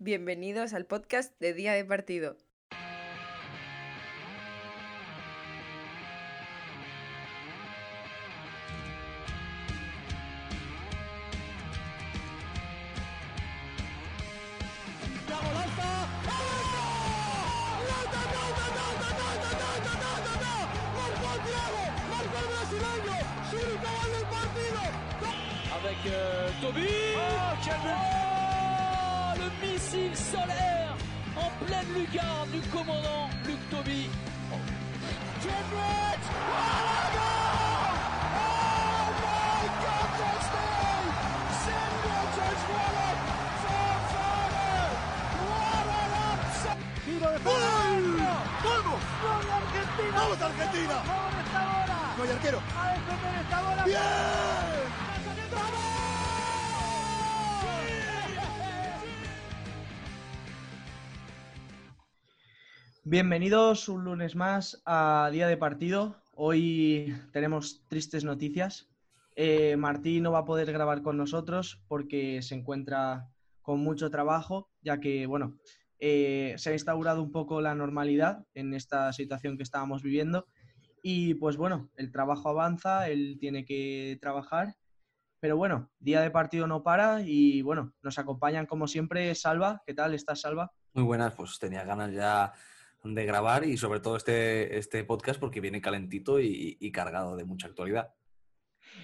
Bienvenidos al podcast de Día de Partido. No hay arquero. ¡A defender esta bola! ¡Bien! Bienvenidos un lunes más a Día de Partido. Hoy tenemos tristes noticias. Eh, Martí no va a poder grabar con nosotros porque se encuentra con mucho trabajo, ya que, bueno, eh, se ha instaurado un poco la normalidad en esta situación que estábamos viviendo. Y pues bueno, el trabajo avanza, él tiene que trabajar. Pero bueno, día de partido no para y bueno, nos acompañan como siempre Salva. ¿Qué tal? ¿Estás Salva? Muy buenas, pues tenía ganas ya de grabar y sobre todo este, este podcast porque viene calentito y, y cargado de mucha actualidad.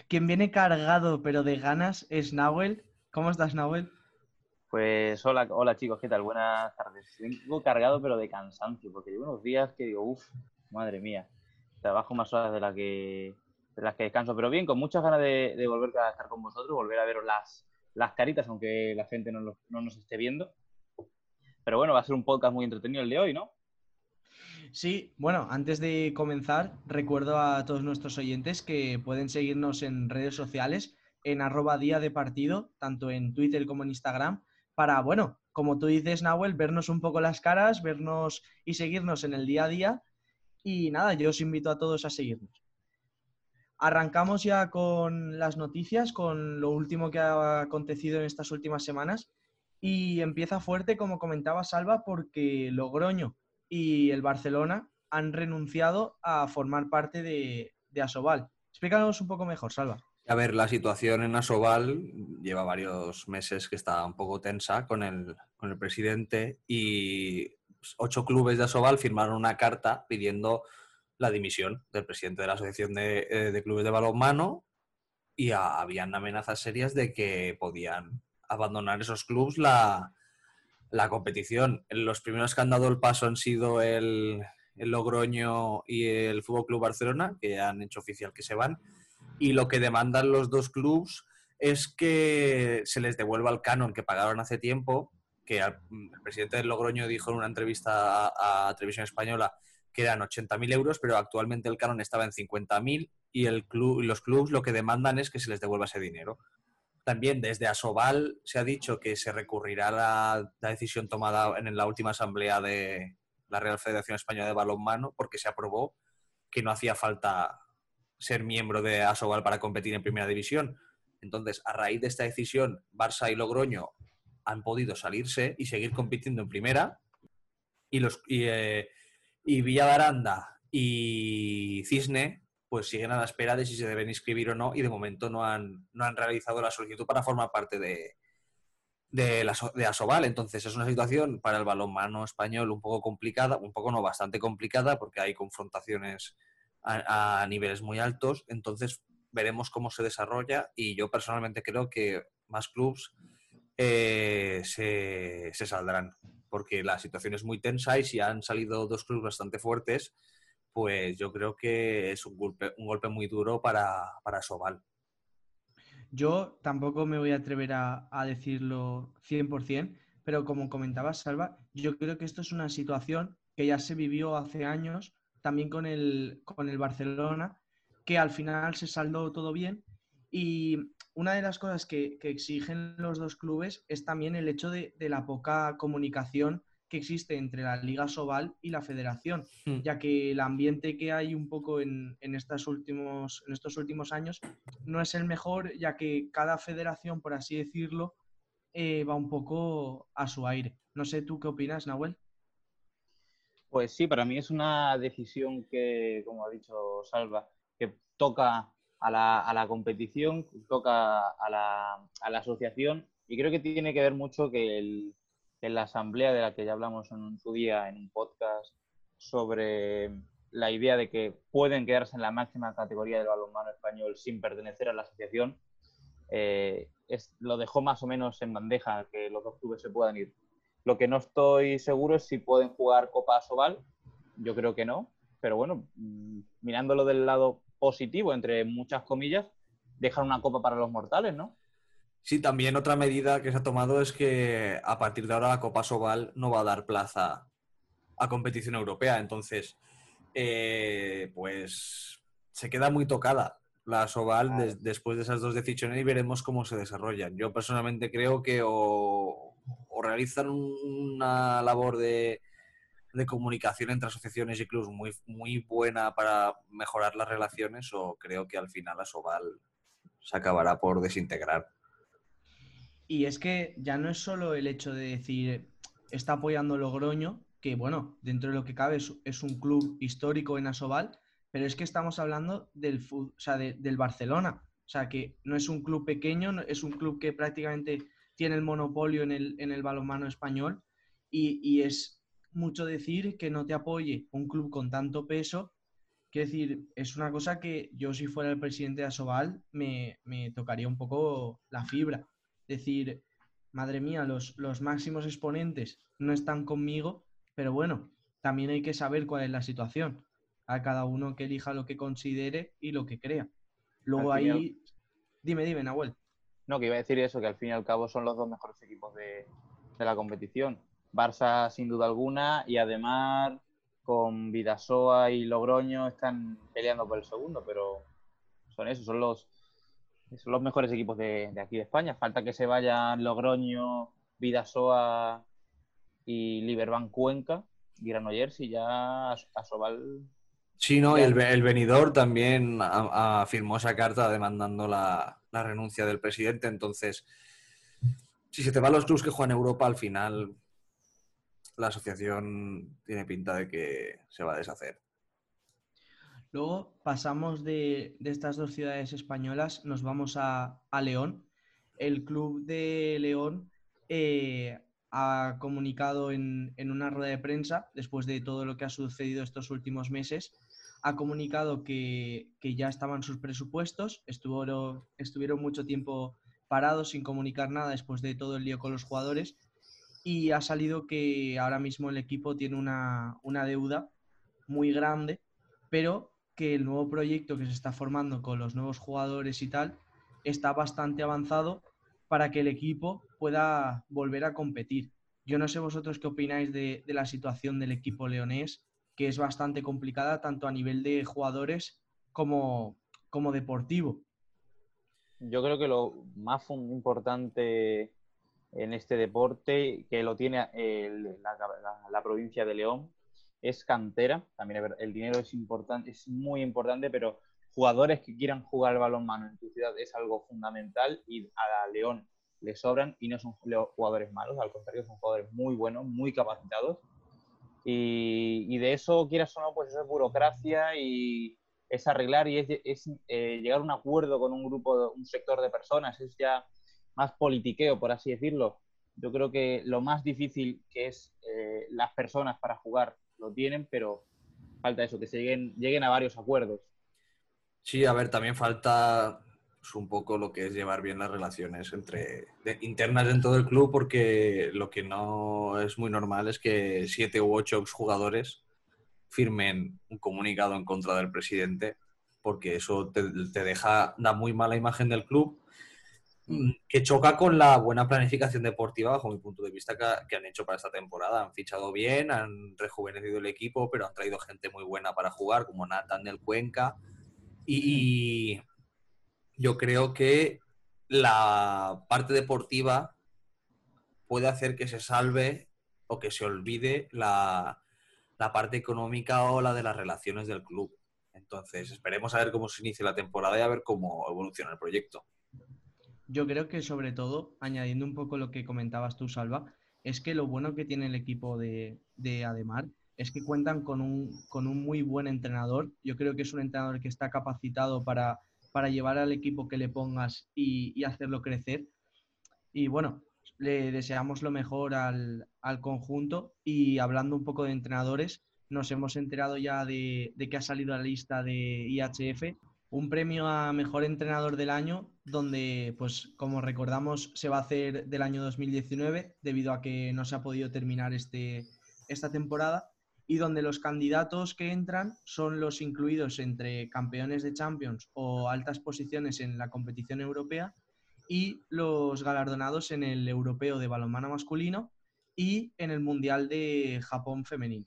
Quien viene cargado pero de ganas es Nahuel. ¿Cómo estás, Nahuel? Pues hola, hola chicos, ¿qué tal? Buenas tardes. Vengo cargado pero de cansancio, porque llevo unos días que digo, uff, madre mía, trabajo más horas de, que, de las que descanso, pero bien, con muchas ganas de, volver a estar con vosotros, volver a veros las, las caritas, aunque la gente no, no nos esté viendo. Pero bueno, va a ser un podcast muy entretenido el de hoy, ¿no? Sí, bueno, antes de comenzar, recuerdo a todos nuestros oyentes que pueden seguirnos en redes sociales, en arroba día de partido, tanto en Twitter como en Instagram, para, bueno, como tú dices, Nahuel, vernos un poco las caras, vernos y seguirnos en el día a día. Y nada, yo os invito a todos a seguirnos. Arrancamos ya con las noticias, con lo último que ha acontecido en estas últimas semanas. Y empieza fuerte, como comentaba Salva, porque Logroño y el Barcelona han renunciado a formar parte de, de Asobal. Explícanos un poco mejor, Salva. A ver, la situación en Asobal lleva varios meses que está un poco tensa con el, con el presidente y ocho clubes de Asobal firmaron una carta pidiendo la dimisión del presidente de la Asociación de, eh, de Clubes de Balonmano y habían amenazas serias de que podían abandonar esos clubes la, la competición. Los primeros que han dado el paso han sido el, el Logroño y el Fútbol Club Barcelona, que han hecho oficial que se van. Y lo que demandan los dos clubes es que se les devuelva el canon que pagaron hace tiempo, que al- el presidente del Logroño dijo en una entrevista a, a Televisión Española que eran 80.000 euros, pero actualmente el canon estaba en 50.000 y el club, los clubes lo que demandan es que se les devuelva ese dinero. También desde Asobal se ha dicho que se recurrirá la, la decisión tomada en la última asamblea de la Real Federación Española de Balonmano, porque se aprobó que no hacía falta ser miembro de Asobal para competir en primera división. Entonces, a raíz de esta decisión, Barça y Logroño han podido salirse y seguir compitiendo en primera. Y, los, y, eh, y Cisne pues siguen a la espera de si se deben inscribir o no y de momento no han, no han realizado la solicitud para formar parte de, de, la, de Asobal. Entonces es una situación para el balonmano español un poco complicada, un poco no, bastante complicada porque hay confrontaciones a, a niveles muy altos. Entonces veremos cómo se desarrolla y yo personalmente creo que más clubs eh, se, se saldrán porque la situación es muy tensa y si han salido dos clubes bastante fuertes, pues yo creo que es un golpe, un golpe muy duro para, para Sobal. Yo tampoco me voy a atrever a, a decirlo 100%, pero como comentaba Salva, yo creo que esto es una situación que ya se vivió hace años, también con el, con el Barcelona, que al final se saldó todo bien. Y una de las cosas que, que exigen los dos clubes es también el hecho de, de la poca comunicación que existe entre la Liga Sobal y la Federación, Hmm. ya que el ambiente que hay un poco en, en, estas últimos, en estos últimos años no es el mejor, ya que cada federación, por así decirlo, eh, va un poco a su aire. No sé, ¿tú qué opinas, Nahuel? Pues sí, para mí es una decisión que, como ha dicho Salva, que toca a la, a la competición, toca a la, a la, asociación y creo que tiene que ver mucho que, el, que la asamblea de la que ya hablamos en su día en un podcast sobre la idea de que pueden quedarse en la máxima categoría del balonmano español sin pertenecer a la asociación, eh, es, lo dejó más o menos en bandeja que los dos se puedan ir. Lo que no estoy seguro es si pueden jugar Copa Sobal, yo creo que no, pero bueno, mm, mirándolo del lado positivo, entre muchas comillas, dejan una copa para los mortales, ¿no? Sí, también otra medida que se ha tomado es que a partir de ahora la Copa Sobal no va a dar plaza a competición europea, entonces, eh, pues se queda muy tocada la Sobal después de esas dos decisiones y veremos cómo se desarrollan. Yo personalmente creo que o, realizan una labor de, comunicación entre asociaciones y clubes muy, muy buena para mejorar las relaciones o creo que al final la Sobal se acabará por desintegrar. Y es que ya no es solo el hecho de decir está apoyando Logroño, que bueno, dentro de lo que cabe es, un club histórico en Asobal, pero es que estamos hablando del, o sea, del Barcelona. O sea, que no es un club pequeño, es un club que prácticamente tiene el monopolio en el, en el balonmano español y, es mucho decir que no te apoye un club con tanto peso. Quiero decir, es una cosa que yo si fuera el presidente de Asobal me, me tocaría un poco la fibra. Decir, madre mía, los, los máximos exponentes no están conmigo, pero bueno, también hay que saber cuál es la situación a cada uno que elija lo que considere y lo que crea. Luego ahí... Dime, dime, Nahuel. No, que iba a decir eso, que al fin y al cabo son los dos mejores equipos de, la competición. Barça sin duda alguna y además con Vidasoa y Logroño están peleando por el segundo, pero son esos, son los, son los mejores equipos de, de aquí de España. Falta que se vayan Logroño, Vidasoa y Liberban Cuenca, Granollers y ya a Sobal Sí, no, y el, el venidor también firmó esa carta demandando la, renuncia del presidente. Entonces, si se te van los clubes que juegan Europa, al final la asociación tiene pinta de que se va a deshacer. Luego pasamos de, estas dos ciudades españolas, nos vamos a, León. El club de León eh, ha comunicado en, en, una rueda de prensa, después de todo lo que ha sucedido estos últimos meses, ha comunicado que, ya estaban sus presupuestos, estuvieron, estuvieron mucho tiempo parados sin comunicar nada después de todo el lío con los jugadores y ha salido que ahora mismo el equipo tiene una, deuda muy grande, pero que el nuevo proyecto que se está formando con los nuevos jugadores y tal está bastante avanzado para que el equipo pueda volver a competir. Yo no sé vosotros qué opináis de, de la situación del equipo leonés que es bastante complicada tanto a nivel de jugadores como, como deportivo. Yo creo que lo más importante en este deporte, que lo tiene la, provincia de León, es cantera. También el dinero es importante, es muy importante, pero jugadores que quieran jugar al balonmano en tu ciudad es algo fundamental y a León le sobran y no son jugadores malos, al contrario, son jugadores muy buenos, muy capacitados y, de eso, quieras o no, pues eso es burocracia y es arreglar y es, eh, llegar a un acuerdo con un grupo, un sector de personas, es ya más politiqueo, por así decirlo. Yo creo que lo más difícil que es eh, las personas para jugar lo tienen, pero falta eso, que se lleguen, lleguen a varios acuerdos. Sí, a ver, también falta un poco lo que es llevar bien las relaciones entre internas dentro del club, porque lo que no es muy normal es que siete u ocho jugadores firmen un comunicado en contra del presidente, porque eso te, deja, da muy mala imagen del club, que choca con la buena planificación deportiva, bajo mi punto de vista, que, han hecho para esta temporada. Han fichado bien, han rejuvenecido el equipo, pero han traído gente muy buena para jugar, como Nathan del Cuenca. y, yo creo que la parte deportiva puede hacer que se salve o que se olvide la, parte económica o la de las relaciones del club. Entonces, esperemos a ver cómo se inicia la temporada y a ver cómo evoluciona el proyecto. Yo creo que sobre todo, añadiendo un poco lo que comentabas tú, Salva, es que lo bueno que tiene el equipo de, de Ademar es que cuentan con un, con un muy buen entrenador. Yo creo que es un entrenador que está capacitado para, para llevar al equipo que le pongas y, y hacerlo crecer. Y bueno, le deseamos lo mejor al, al, conjunto. Y hablando un poco de entrenadores, nos hemos enterado ya de, de que ha salido la lista de IHF un premio a mejor entrenador del año, donde, pues, como recordamos, se va a hacer del año 2019, debido a que no se ha podido terminar este, esta temporada, y donde los candidatos que entran son los incluidos entre campeones de Champions o altas posiciones en la competición europea y los galardonados en el europeo de balonmano masculino y en el mundial de Japón femenino.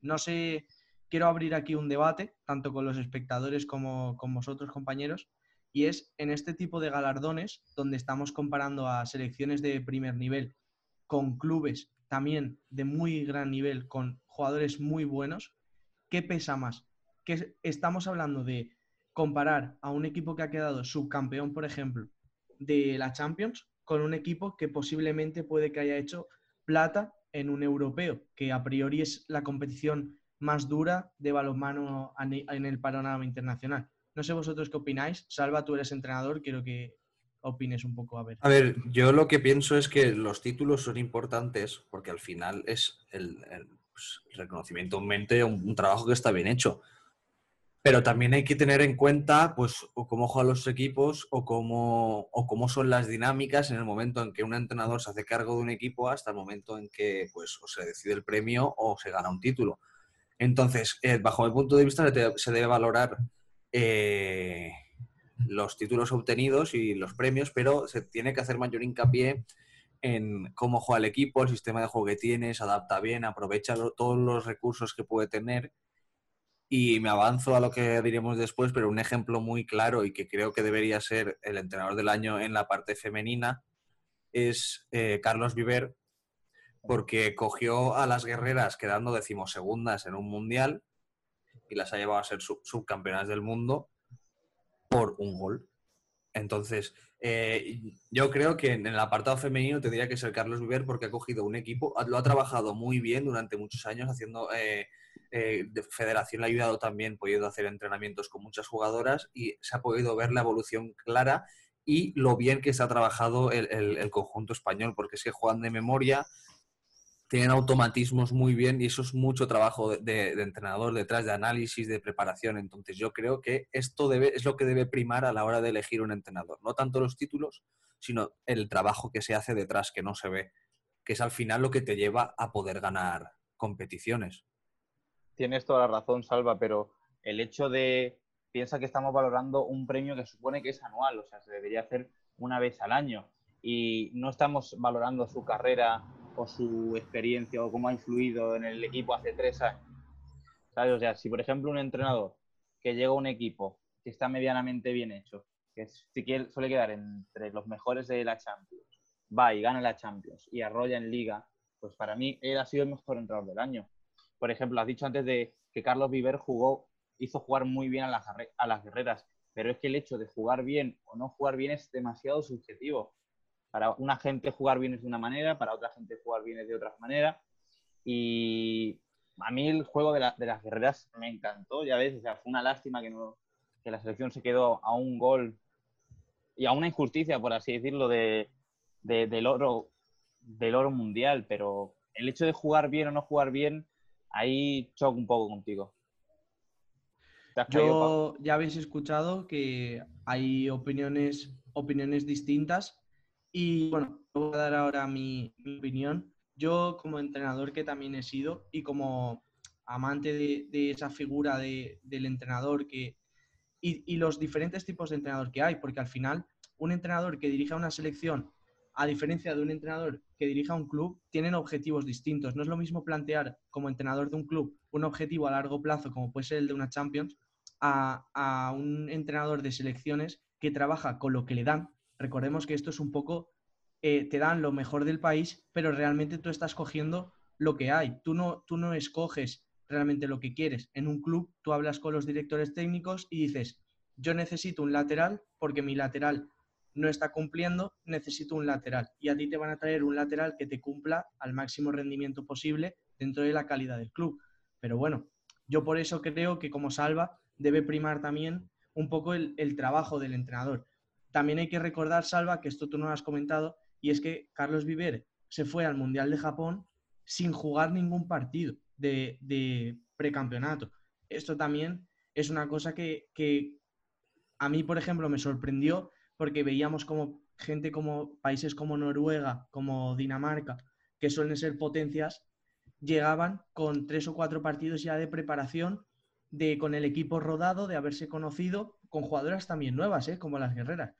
No sé quiero abrir aquí un debate, tanto con los espectadores como con vosotros, compañeros, y es en este tipo de galardones, donde estamos comparando a selecciones de primer nivel con clubes también de muy gran nivel, con jugadores muy buenos, ¿qué pesa más? Que estamos hablando de comparar a un equipo que ha quedado subcampeón, por ejemplo, de la Champions, con un equipo que posiblemente puede que haya hecho plata en un europeo, que a priori es la competición más dura de balonmano en el panorama internacional. No sé vosotros qué opináis. Salva, tú eres entrenador, quiero que opines un poco. A ver. A ver, yo lo que pienso es que los títulos son importantes porque al final es el, el, pues, reconocimiento en mente un, un, trabajo que está bien hecho. Pero también hay que tener en cuenta pues, o cómo juegan los equipos o cómo, o cómo son las dinámicas en el momento en que un entrenador se hace cargo de un equipo hasta el momento en que pues, o se decide el premio o se gana un título. Entonces, eh, bajo mi punto de vista, se debe valorar eh, los títulos obtenidos y los premios, pero se tiene que hacer mayor hincapié en cómo juega el equipo, el sistema de juego que tiene, se adapta bien, aprovecha todos los recursos que puede tener. Y me avanzo a lo que diremos después, pero un ejemplo muy claro y que creo que debería ser el entrenador del año en la parte femenina es eh, Carlos Viver, porque cogió a las guerreras quedando decimosegundas en un mundial y las ha llevado a ser sub subcampeonas del mundo por un gol. Entonces, eh, yo creo que en el apartado femenino tendría que ser Carlos Viver porque ha cogido un equipo, lo ha trabajado muy bien durante muchos años haciendo... Eh, eh, de Federación le ha ayudado también, podido hacer entrenamientos con muchas jugadoras y se ha podido ver la evolución clara y lo bien que se ha trabajado el, el, el conjunto español, porque es que juegan de memoria, tienen automatismos muy bien y eso es mucho trabajo de, entrenador detrás, de análisis, de preparación. Entonces yo creo que esto debe, es lo que debe primar a la hora de elegir un entrenador. No tanto los títulos, sino el trabajo que se hace detrás, que no se ve, que es al final lo que te lleva a poder ganar competiciones. Tienes toda la razón, Salva, pero el hecho de, piensa que estamos valorando un premio que supone que es anual, o sea, se debería hacer una vez al año y no estamos valorando su carrera su experiencia o cómo ha influido en el equipo hace tres años. O sea, si por ejemplo un entrenador que llega a un equipo que está medianamente bien hecho, que si quiere, suele quedar entre los mejores de la Champions, va y gana la Champions y arrolla en Liga, pues para mí él ha sido el mejor entrenador del año. Por ejemplo, has dicho antes de que Carlos Viver hizo jugar muy bien a las, a las guerreras, pero es que el hecho de jugar bien o no jugar bien es demasiado subjetivo. Para una gente jugar bien es de una manera, para otra gente jugar bien es de otra manera. Y a mí el juego de, la, de las guerreras me encantó, ya ves, o sea, fue una lástima que, no, que la selección se quedó a un gol y a una injusticia, por así decirlo, de, de, del, oro, del oro mundial, pero el hecho de jugar bien o no jugar bien, ahí choco un poco contigo. Yo ya habéis escuchado que hay opiniones, opiniones distintas y bueno, voy a dar ahora mi, opinión. Yo como entrenador que también he sido y como amante de, esa figura de, del entrenador que, y, y, los diferentes tipos de entrenador que hay, porque al final un entrenador que dirija una selección, a diferencia de un entrenador que dirija un club, tienen objetivos distintos. No es lo mismo plantear como entrenador de un club un objetivo a largo plazo, como puede ser el de una Champions, a, a un entrenador de selecciones que trabaja con lo que le dan Recordemos que esto es un poco, eh, te dan lo mejor del país, pero realmente tú estás cogiendo lo que hay. Tú no, tú no escoges realmente lo que quieres. En un club tú hablas con los directores técnicos y dices, yo necesito un lateral porque mi lateral no está cumpliendo, necesito un lateral. Y a ti te van a traer un lateral que te cumpla al máximo rendimiento posible dentro de la calidad del club. Pero bueno, yo por eso creo que como Salva debe primar también un poco el, el trabajo del entrenador. También hay que recordar, Salva, que esto tú no lo has comentado, y es que Carlos Viver se fue al Mundial de Japón sin jugar ningún partido de, precampeonato. Esto también es una cosa que, que a mí, por ejemplo, me sorprendió porque veíamos como gente como países como Noruega, como Dinamarca, que suelen ser potencias, llegaban con tres o cuatro partidos ya de preparación, de, con el equipo rodado, de haberse conocido, con jugadoras también nuevas, ¿eh? como las guerreras.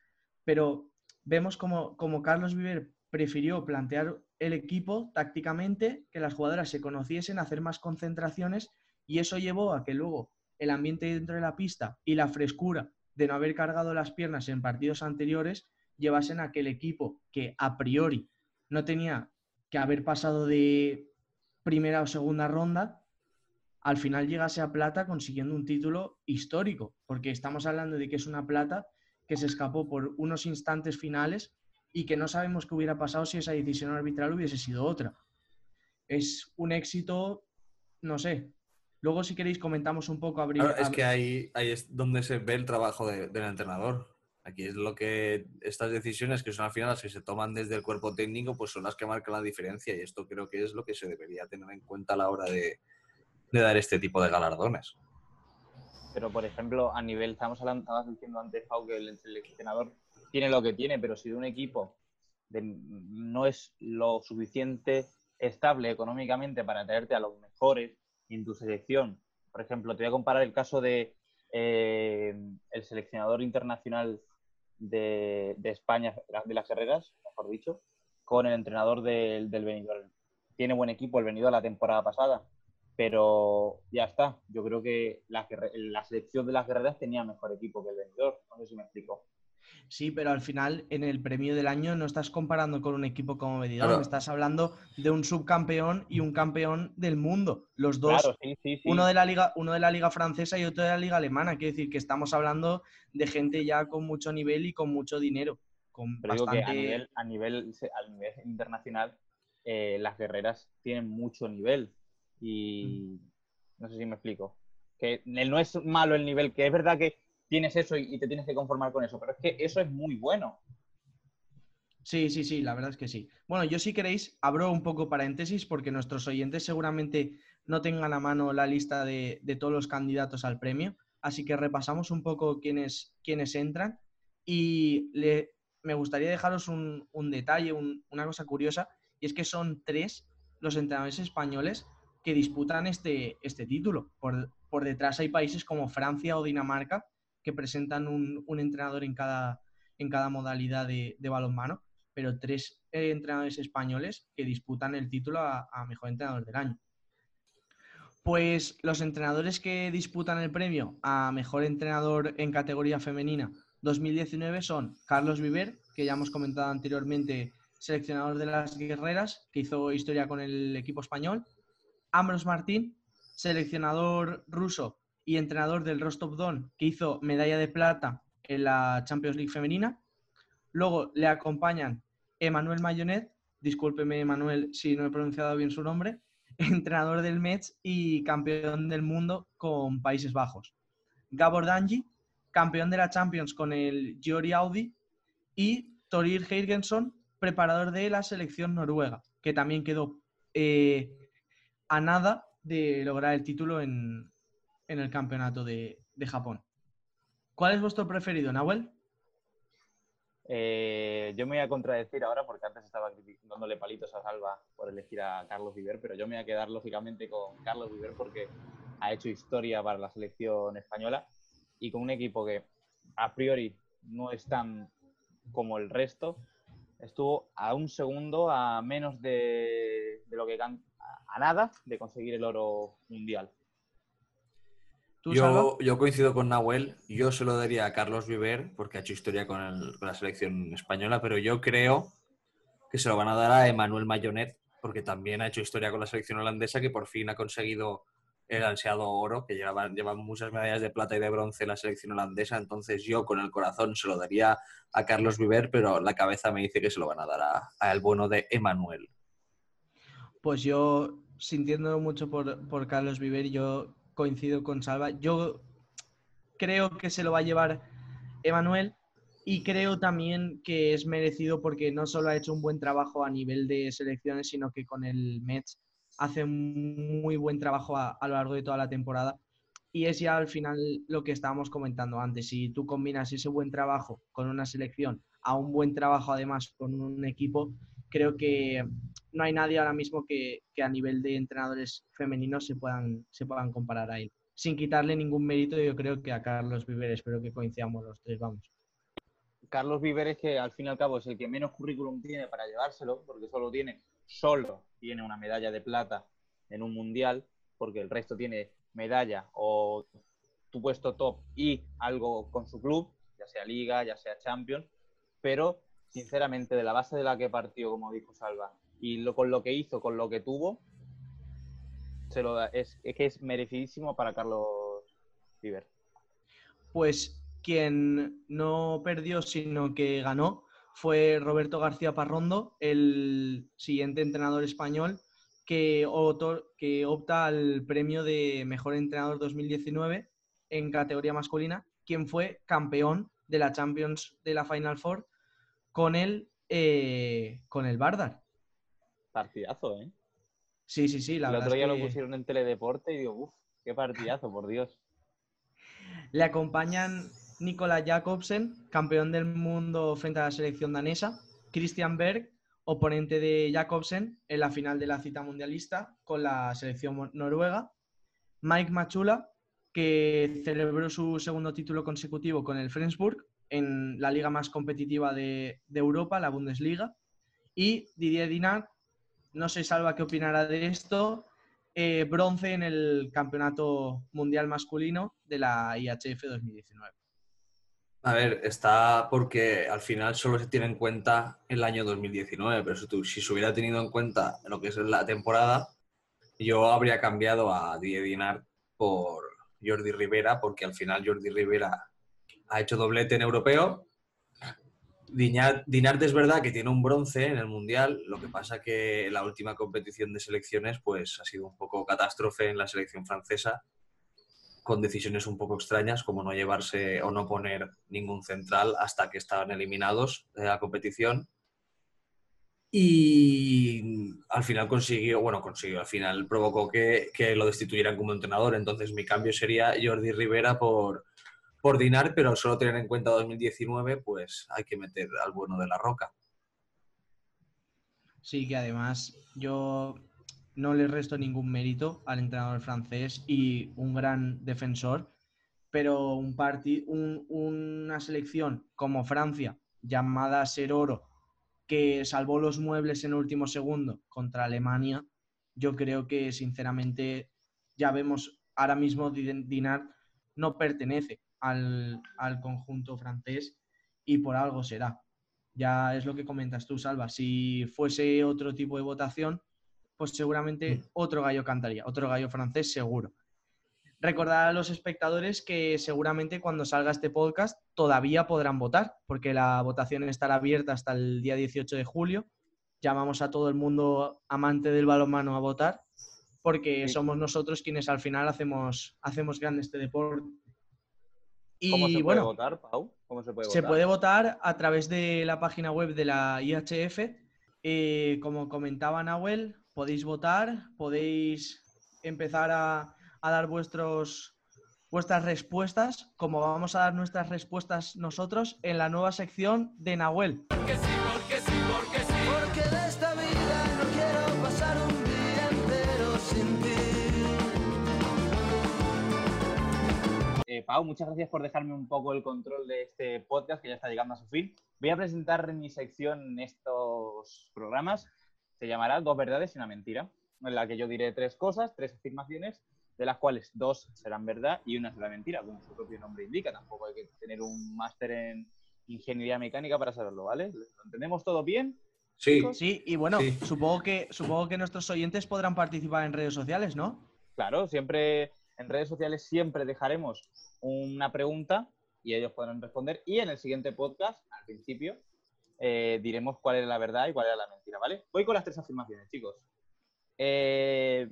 Pero vemos como, Carlos Viver prefirió plantear el equipo tácticamente, que las jugadoras se conociesen, hacer más concentraciones y eso llevó a que luego el ambiente dentro de la pista y la frescura de no haber cargado las piernas en partidos anteriores llevasen a que el equipo que a priori no tenía que haber pasado de primera o segunda ronda, al final llegase a plata consiguiendo un título histórico, porque estamos hablando de que es una plata que se escapó por unos instantes finales y que no sabemos qué hubiera pasado si esa decisión arbitral hubiese sido otra. Es un éxito, no sé. Luego, si queréis, comentamos un poco. Abrir, Claro, es que ahí, ahí es donde se ve el trabajo de- del entrenador. Aquí es lo que estas decisiones que son al final las que se toman desde el cuerpo técnico, pues son las que marcan la diferencia y esto creo que es lo que se debería tener en cuenta a la hora de, de dar este tipo de galardones. Pero, por ejemplo, a nivel, estamos hablando, estabas diciendo antes, Pau, que el seleccionador tiene lo que tiene, pero si de un equipo de- no es lo suficiente estable económicamente para traerte a los mejores en tu selección, por ejemplo, te voy a comparar el caso de eh, el seleccionador internacional de, de España, de las guerreras, mejor dicho, con el entrenador del, del Benidorm. Tiene buen equipo el Benidorm la temporada pasada, pero ya está. Yo creo que la, selección de las guerreras tenía mejor equipo que el Benidorm. No sé si me explico. Sí, pero al final en el premio del año no estás comparando con un equipo como Claro. estás hablando de un subcampeón y un campeón del mundo. Los dos, Claro, sí, sí, sí. uno de la liga, uno de la liga francesa y otro de la liga alemana. Quiere decir que estamos hablando de gente ya con mucho nivel y con mucho dinero. Con Pero digo que a bastante... nivel, a nivel, a nivel internacional, eh, las guerreras tienen mucho nivel. Y no sé si me explico. Que no es malo el nivel, que es verdad que tienes eso y, y te tienes que conformar con eso, pero es que eso es muy bueno. Sí, sí, sí, la verdad es que sí. Bueno, yo si queréis abro un poco paréntesis porque nuestros oyentes seguramente no tengan a mano la lista de, de todos los candidatos al premio, así que repasamos un poco quiénes, quiénes entran y le- me gustaría dejaros un, un detalle, un- una cosa curiosa, y es que son tres los entrenadores españoles que disputan este, este título. Por, por detrás hay países como Francia o Dinamarca que presentan un, un entrenador en cada, en cada modalidad de, de balonmano, pero tres eh, entrenadores españoles que disputan el título a, a mejor entrenador del año. Pues los entrenadores que disputan el premio a mejor entrenador en categoría femenina 2019 son Carlos Viver, que ya hemos comentado anteriormente, seleccionador de las guerreras, que hizo historia con el equipo español, Ambros Martín, seleccionador ruso y entrenador del Rostov Don, que hizo medalla de plata en la Champions League femenina. Luego le acompañan Emanuel Mayonet, discúlpeme Emanuel si no he pronunciado bien su nombre, entrenador del Metz y campeón del mundo con Países Bajos. Gabor Danji, campeón de la Champions con el Giori Audi y Torir Heirgensson, preparador de la selección noruega, que también quedó eh, a nada de lograr el título en, en el campeonato de, de Japón. ¿Cuál es vuestro preferido, Nahuel? Eh, yo me voy a contradecir ahora porque antes estaba dándole palitos a Salva por elegir a Carlos Viver, pero yo me voy a quedar lógicamente con Carlos Viver porque ha hecho historia para la selección española y con un equipo que a priori no es tan como el resto, estuvo a un segundo, a menos de, lo que a, nada de conseguir el oro mundial. Yo, yo coincido con Nahuel, yo se lo daría a Carlos Viver porque ha hecho historia con, el- con la selección española, pero yo creo que se lo van a dar a Emanuel Mayonet porque también ha hecho historia con la selección holandesa que por fin ha conseguido el ansiado oro, que llevan muchas medallas de plata y de bronce en la selección holandesa, entonces yo con el corazón se lo daría a Carlos Viver, pero la cabeza me dice que se lo van a dar a, a el bueno de Emanuel. Pues yo, sintiendo mucho por, por Carlos Viver, yo coincido con Salva. Yo creo que se lo va a llevar Emanuel y creo también que es merecido porque no solo ha hecho un buen trabajo a nivel de selecciones, sino que con el Mets hace muy buen trabajo a, a lo largo de toda la temporada. Y es ya al final lo que estábamos comentando antes. Si tú combinas ese buen trabajo con una selección a un buen trabajo además con un equipo, creo que no hay nadie ahora mismo que, que a nivel de entrenadores femeninos se puedan, se puedan comparar a él. Sin quitarle ningún mérito, yo creo que a Carlos Viver, espero que coincidamos los tres, vamos. Carlos Viveres, que al fin y al cabo es el que menos currículum tiene para llevárselo, porque solo tiene, solo tiene una medalla de plata en un mundial, porque el resto tiene medalla o tu puesto top y algo con su club, ya sea Liga, ya sea Champions, pero sinceramente de la base de la que partió, como dijo Salva, y lo, con lo que hizo, con lo que tuvo, se lo da, es, que es merecidísimo para Carlos Viver. Pues quien no perdió, sino que ganó, fue Roberto García Parrondo, el siguiente entrenador español que, que opta al premio de Mejor Entrenador 2019 en categoría masculina, quien fue campeón de la Champions de la Final Four con el, eh, con el Bardar. Partidazo, ¿eh? Sí, sí, sí, la el verdad otro es día que lo pusieron en Teledeporte y digo, uff, qué partidazo, por Dios. le acompañan Nicola Jacobsen, campeón del mundo frente a la selección danesa, Christian Berg, oponente de Jacobsen en la final de la cita mundialista con la selección noruega, Mike Machula, que celebró su segundo título consecutivo con el Flensburg en la liga más competitiva de, Europa, la Bundesliga, y Didier Dinard, no sé, Salva, qué opinará de esto, eh, bronce en el Campeonato Mundial Masculino de la IHF 2019. A ver, está porque al final solo se tiene en cuenta el año 2019, pero si, si se hubiera tenido en cuenta lo que es la temporada, yo habría cambiado a Didier Dinard por Jordi Rivera, porque al final Jordi Rivera ha hecho doblete en europeo. Dinard, Dinard es verdad que tiene un bronce en el Mundial, lo que pasa que la última competición de selecciones pues ha sido un poco catástrofe en la selección francesa con decisiones un poco extrañas, como no llevarse o no poner ningún central hasta que estaban eliminados de la competición. Y al final consiguió, bueno, consiguió, al final provocó que, que lo destituyeran como entrenador. Entonces mi cambio sería Jordi Rivera por, por Dinar, pero solo tener en cuenta 2019, pues hay que meter al bueno de la roca. Sí, que además yo no le resto ningún mérito al entrenador francés y un gran defensor, pero un un- una selección como Francia, llamada a ser oro, que salvó los muebles en último segundo contra Alemania, yo creo que sinceramente ya vemos ahora mismo Di- Dinard no pertenece al, al conjunto francés y por algo será. Ya es lo que comentas tú, Salva. Si fuese otro tipo de votación, pues seguramente otro gallo cantaría, otro gallo francés seguro. Recordar a los espectadores que seguramente cuando salga este podcast todavía podrán votar, porque la votación estará abierta hasta el día 18 de julio. Llamamos a todo el mundo amante del balonmano a votar, porque Sí. somos nosotros quienes al final hacemos, hacemos grande este deporte. Y ¿Cómo se puede bueno, votar, Pau? ¿Cómo se puede se votar? puede votar a través de la página web de la IHF. Eh, como comentaba Nahuel, podéis votar, podéis empezar a, a dar vuestros, vuestras respuestas, como vamos a dar nuestras respuestas nosotros en la nueva sección de Nahuel. Eh, Pau, muchas gracias por dejarme un poco el control de este podcast que ya está llegando a su fin. Voy a presentar mi sección en estos programas. Se llamará Dos verdades y una mentira, en la que yo diré tres cosas, tres afirmaciones, de las cuales dos serán verdad y una será mentira, como su propio nombre indica. Tampoco hay que tener un máster en ingeniería mecánica para saberlo, ¿vale? ¿Lo entendemos todo bien? Sí, Sí, y bueno, Sí. Supongo, que, supongo que nuestros oyentes podrán participar en redes sociales, ¿no? Claro, siempre en redes sociales siempre dejaremos una pregunta y ellos podrán responder. Y en el siguiente podcast, al principio, eh, diremos cuál es la verdad y cuál es la mentira, ¿vale? Voy con las tres afirmaciones, chicos. Eh,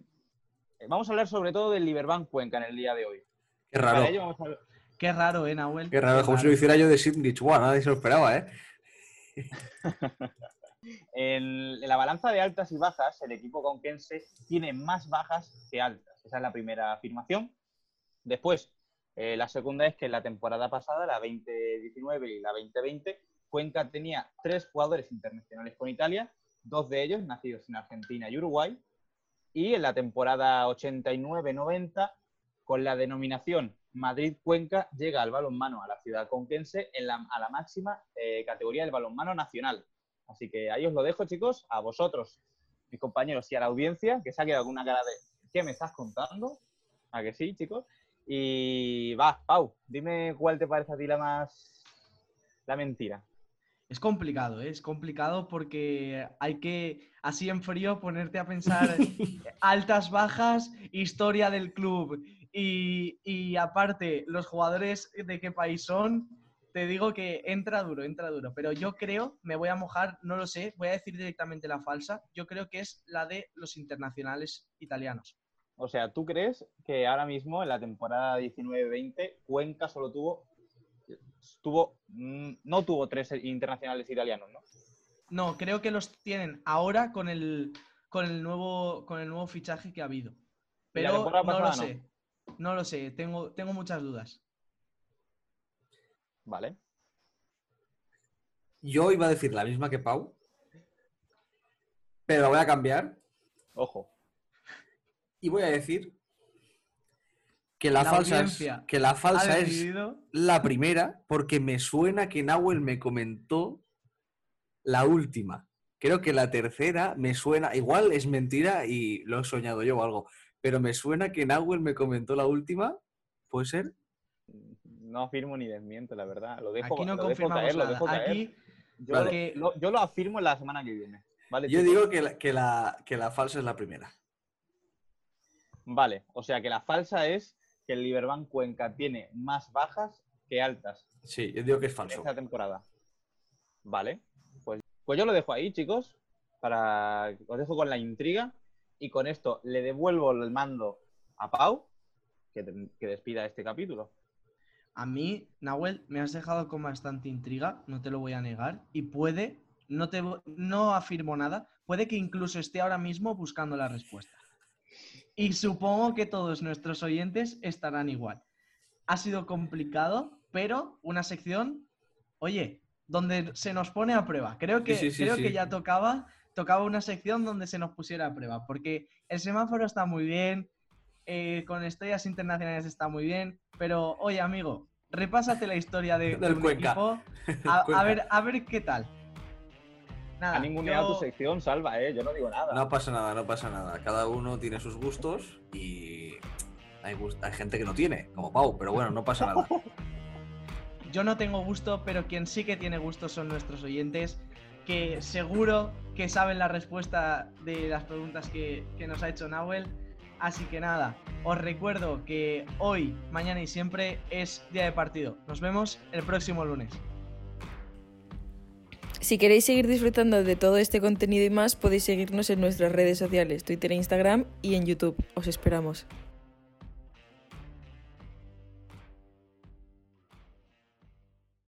vamos a hablar sobre todo del Liberbank Cuenca en el día de hoy. Qué raro. Para ello vamos a- Qué raro, ¿eh, Nahuel? Qué raro, como si lo hiciera yo de Sindich. Guau, nadie se lo esperaba, ¿eh? En, en la balanza de altas y bajas, el equipo conquense tiene más bajas que altas. Esa es la primera afirmación. Después, eh, la segunda es que la temporada pasada, la 2019 y la 2020, Cuenca tenía tres jugadores internacionales con Italia, dos de ellos nacidos en Argentina y Uruguay. Y en la temporada 89-90, con la denominación Madrid-Cuenca, llega al balonmano a la ciudad conquense en la, a la máxima eh, categoría del balonmano nacional. Así que ahí os lo dejo, chicos, a vosotros, mis compañeros, y a la audiencia, que se ha quedado con una cara de ¿qué me estás contando? ¿A que sí, chicos? Y va, Pau, dime cuál te parece a ti la más la mentira. Es complicado, ¿eh? es complicado porque hay que, así en frío, ponerte a pensar altas, bajas, historia del club y, y aparte los jugadores de qué país son. Te digo que entra duro, entra duro. Pero yo creo, me voy a mojar, no lo sé, voy a decir directamente la falsa. Yo creo que es la de los internacionales italianos. O sea, ¿tú crees que ahora mismo en la temporada 19-20 Cuenca solo tuvo, tuvo, mm, no tuvo tres internacionales italianos, ¿no? No, creo que los tienen ahora con el, con el, nuevo, con el nuevo fichaje que ha habido. ¿Y la Pero no lo no? sé. No lo sé, tengo, tengo muchas dudas. Vale. Yo iba a decir la misma que Pau, pero la voy a cambiar Ojo. y voy a decir que la, La falsa, es, que la falsa es la primera porque me suena que Nahuel me comentó la última. Creo que la tercera me suena, igual es mentira y lo he soñado yo o algo, pero me suena que Nahuel me comentó la última. ¿Puede ser? No afirmo ni desmiento, la verdad. Lo dejo, Aquí no lo dejo lo dejo caer. Aquí Yo, lo, yo lo afirmo la semana que viene. ¿vale, Yo digo que la, que, la, que la falsa es la primera. Vale, o sea que la falsa es que el Liberbank Cuenca tiene más bajas que altas Sí, yo digo que es falso. esta temporada. Vale, pues, pues yo lo dejo ahí, chicos, para os dejo con la intriga y con esto le devuelvo el mando a Pau que, te- que despida este capítulo. A mí, Nahuel, me has dejado con bastante intriga, no te lo voy a negar. Y puede, no, te, no afirmo nada, puede que incluso esté ahora mismo buscando la respuesta. Y supongo que todos nuestros oyentes estarán igual. Ha sido complicado, pero una sección, oye, donde se nos pone a prueba. Creo que, Sí, sí, sí, creo sí. que ya tocaba, tocaba una sección donde se nos pusiera a prueba, porque el semáforo está muy bien, eh, con estrellas internacionales está muy bien, pero oye, amigo, repásate la historia de, Del de un Cuenca. equipo, a, a ver, a ver qué tal. Nada, ha ninguneado yo- tu sección, salva, ¿eh? Yo no digo nada. No pasa nada, no pasa nada. Cada uno tiene sus gustos y hay, gust- hay gente que no tiene, como Pau, pero bueno, no pasa nada. Yo no tengo gusto, pero quien sí que tiene gusto son nuestros oyentes, que seguro que saben la respuesta de las preguntas que, que nos ha hecho Nahuel. Así que nada, os recuerdo que hoy, mañana y siempre es día de partido. Nos vemos el próximo lunes. Si queréis seguir disfrutando de todo este contenido y más, podéis seguirnos en nuestras redes sociales, Twitter e Instagram y en YouTube. Os esperamos.